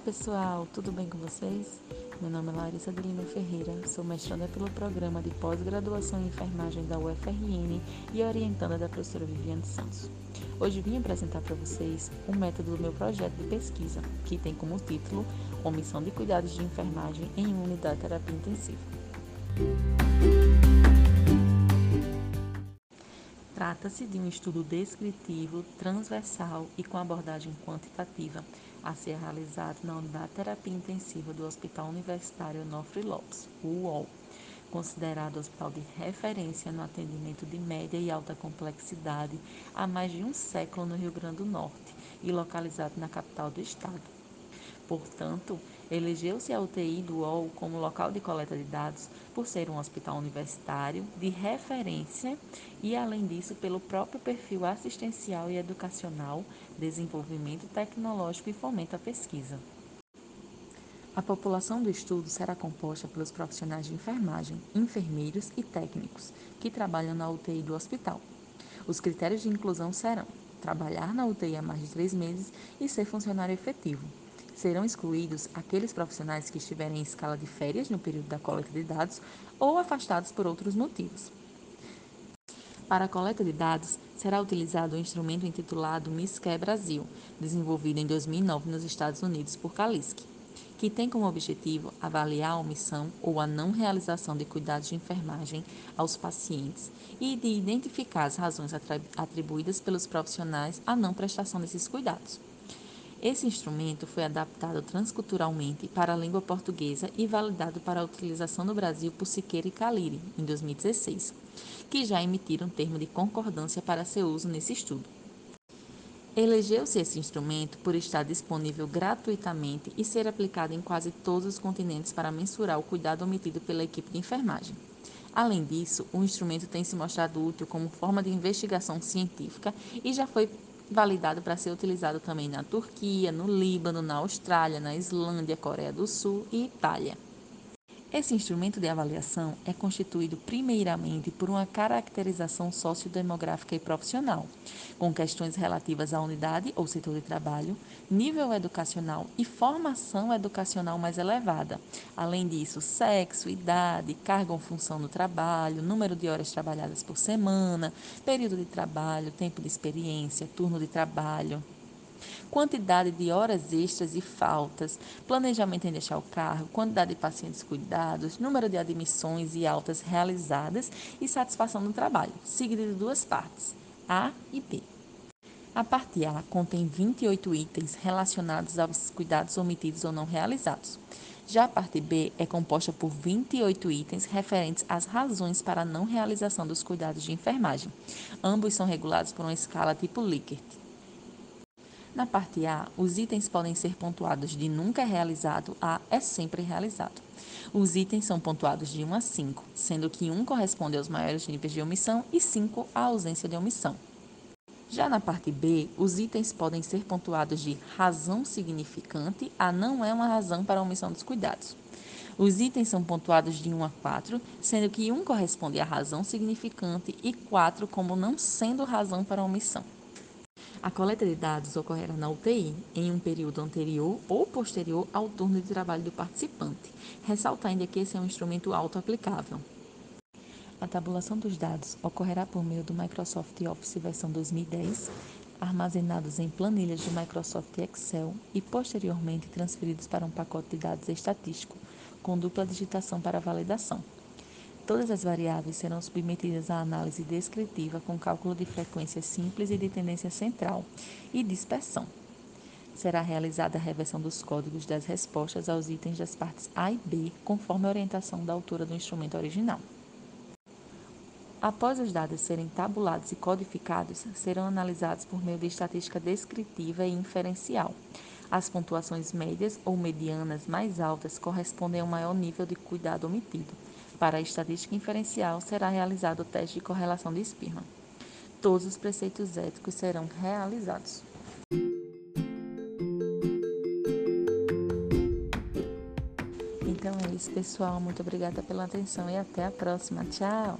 Olá pessoal, tudo bem com vocês? Meu nome é Larissa de Lima Ferreira, sou mestranda pelo programa de pós-graduação em enfermagem da UFRN e orientanda da professora Viviane Santos. Hoje vim apresentar para vocês o método do meu projeto de pesquisa, que tem como título Omissão de Cuidados de Enfermagem em Unidade de Terapia Intensiva. Trata-se de um estudo descritivo, transversal e com abordagem quantitativa a ser realizado na Unidade de Terapia Intensiva do Hospital Universitário Onofre Lopes, UOL, considerado hospital de referência no atendimento de média e alta complexidade há mais de um século no Rio Grande do Norte e localizado na capital do estado. Portanto, elegeu-se a UTI do UOL como local de coleta de dados por ser um hospital universitário de referência e, além disso, pelo próprio perfil assistencial e educacional, desenvolvimento tecnológico e fomento à pesquisa. A população do estudo será composta pelos profissionais de enfermagem, enfermeiros e técnicos que trabalham na UTI do hospital. Os critérios de inclusão serão trabalhar na UTI há mais de três meses e ser funcionário efetivo serão excluídos aqueles profissionais que estiverem em escala de férias no período da coleta de dados ou afastados por outros motivos. Para a coleta de dados, será utilizado o um instrumento intitulado MISCAE Brasil, desenvolvido em 2009 nos Estados Unidos por Kaliski, que tem como objetivo avaliar a omissão ou a não realização de cuidados de enfermagem aos pacientes e de identificar as razões atribuídas pelos profissionais à não prestação desses cuidados. Esse instrumento foi adaptado transculturalmente para a língua portuguesa e validado para a utilização no Brasil por Siqueira e Caliri, em 2016, que já emitiram termo de concordância para seu uso nesse estudo. Elegeu-se esse instrumento por estar disponível gratuitamente e ser aplicado em quase todos os continentes para mensurar o cuidado omitido pela equipe de enfermagem. Além disso, o instrumento tem se mostrado útil como forma de investigação científica e já foi validado para ser utilizado também na Turquia, no Líbano, na Austrália, na Islândia, Coreia do Sul e Itália. Esse instrumento de avaliação é constituído primeiramente por uma caracterização sociodemográfica e profissional, com questões relativas à unidade ou setor de trabalho, nível educacional e formação educacional mais elevada. Além disso, sexo, idade, carga ou função no trabalho, número de horas trabalhadas por semana, período de trabalho, tempo de experiência, turno de trabalho quantidade de horas extras e faltas, planejamento em deixar o carro, quantidade de pacientes cuidados, número de admissões e altas realizadas e satisfação no trabalho, seguido de duas partes, A e B. A parte A contém 28 itens relacionados aos cuidados omitidos ou não realizados. Já a parte B é composta por 28 itens referentes às razões para a não realização dos cuidados de enfermagem. Ambos são regulados por uma escala tipo Likert. Na parte A, os itens podem ser pontuados de nunca realizado a é sempre realizado. Os itens são pontuados de 1 a 5, sendo que 1 corresponde aos maiores níveis de omissão e 5 à ausência de omissão. Já na parte B, os itens podem ser pontuados de razão significante a não é uma razão para omissão dos cuidados. Os itens são pontuados de 1 a 4, sendo que 1 corresponde à razão significante e 4 como não sendo razão para omissão. A coleta de dados ocorrerá na UTI em um período anterior ou posterior ao turno de trabalho do participante, ressaltar ainda que esse é um instrumento auto-aplicável. A tabulação dos dados ocorrerá por meio do Microsoft Office versão 2010, armazenados em planilhas de Microsoft Excel e posteriormente transferidos para um pacote de dados estatístico com dupla digitação para validação. Todas as variáveis serão submetidas à análise descritiva com cálculo de frequência simples e de tendência central e dispersão. Será realizada a reversão dos códigos das respostas aos itens das partes A e B, conforme a orientação da autora do instrumento original. Após os dados serem tabulados e codificados, serão analisados por meio de estatística descritiva e inferencial. As pontuações médias ou medianas mais altas correspondem ao maior nível de cuidado omitido para a estatística inferencial, será realizado o teste de correlação de Spearman. Todos os preceitos éticos serão realizados. Então é isso, pessoal. Muito obrigada pela atenção e até a próxima. Tchau!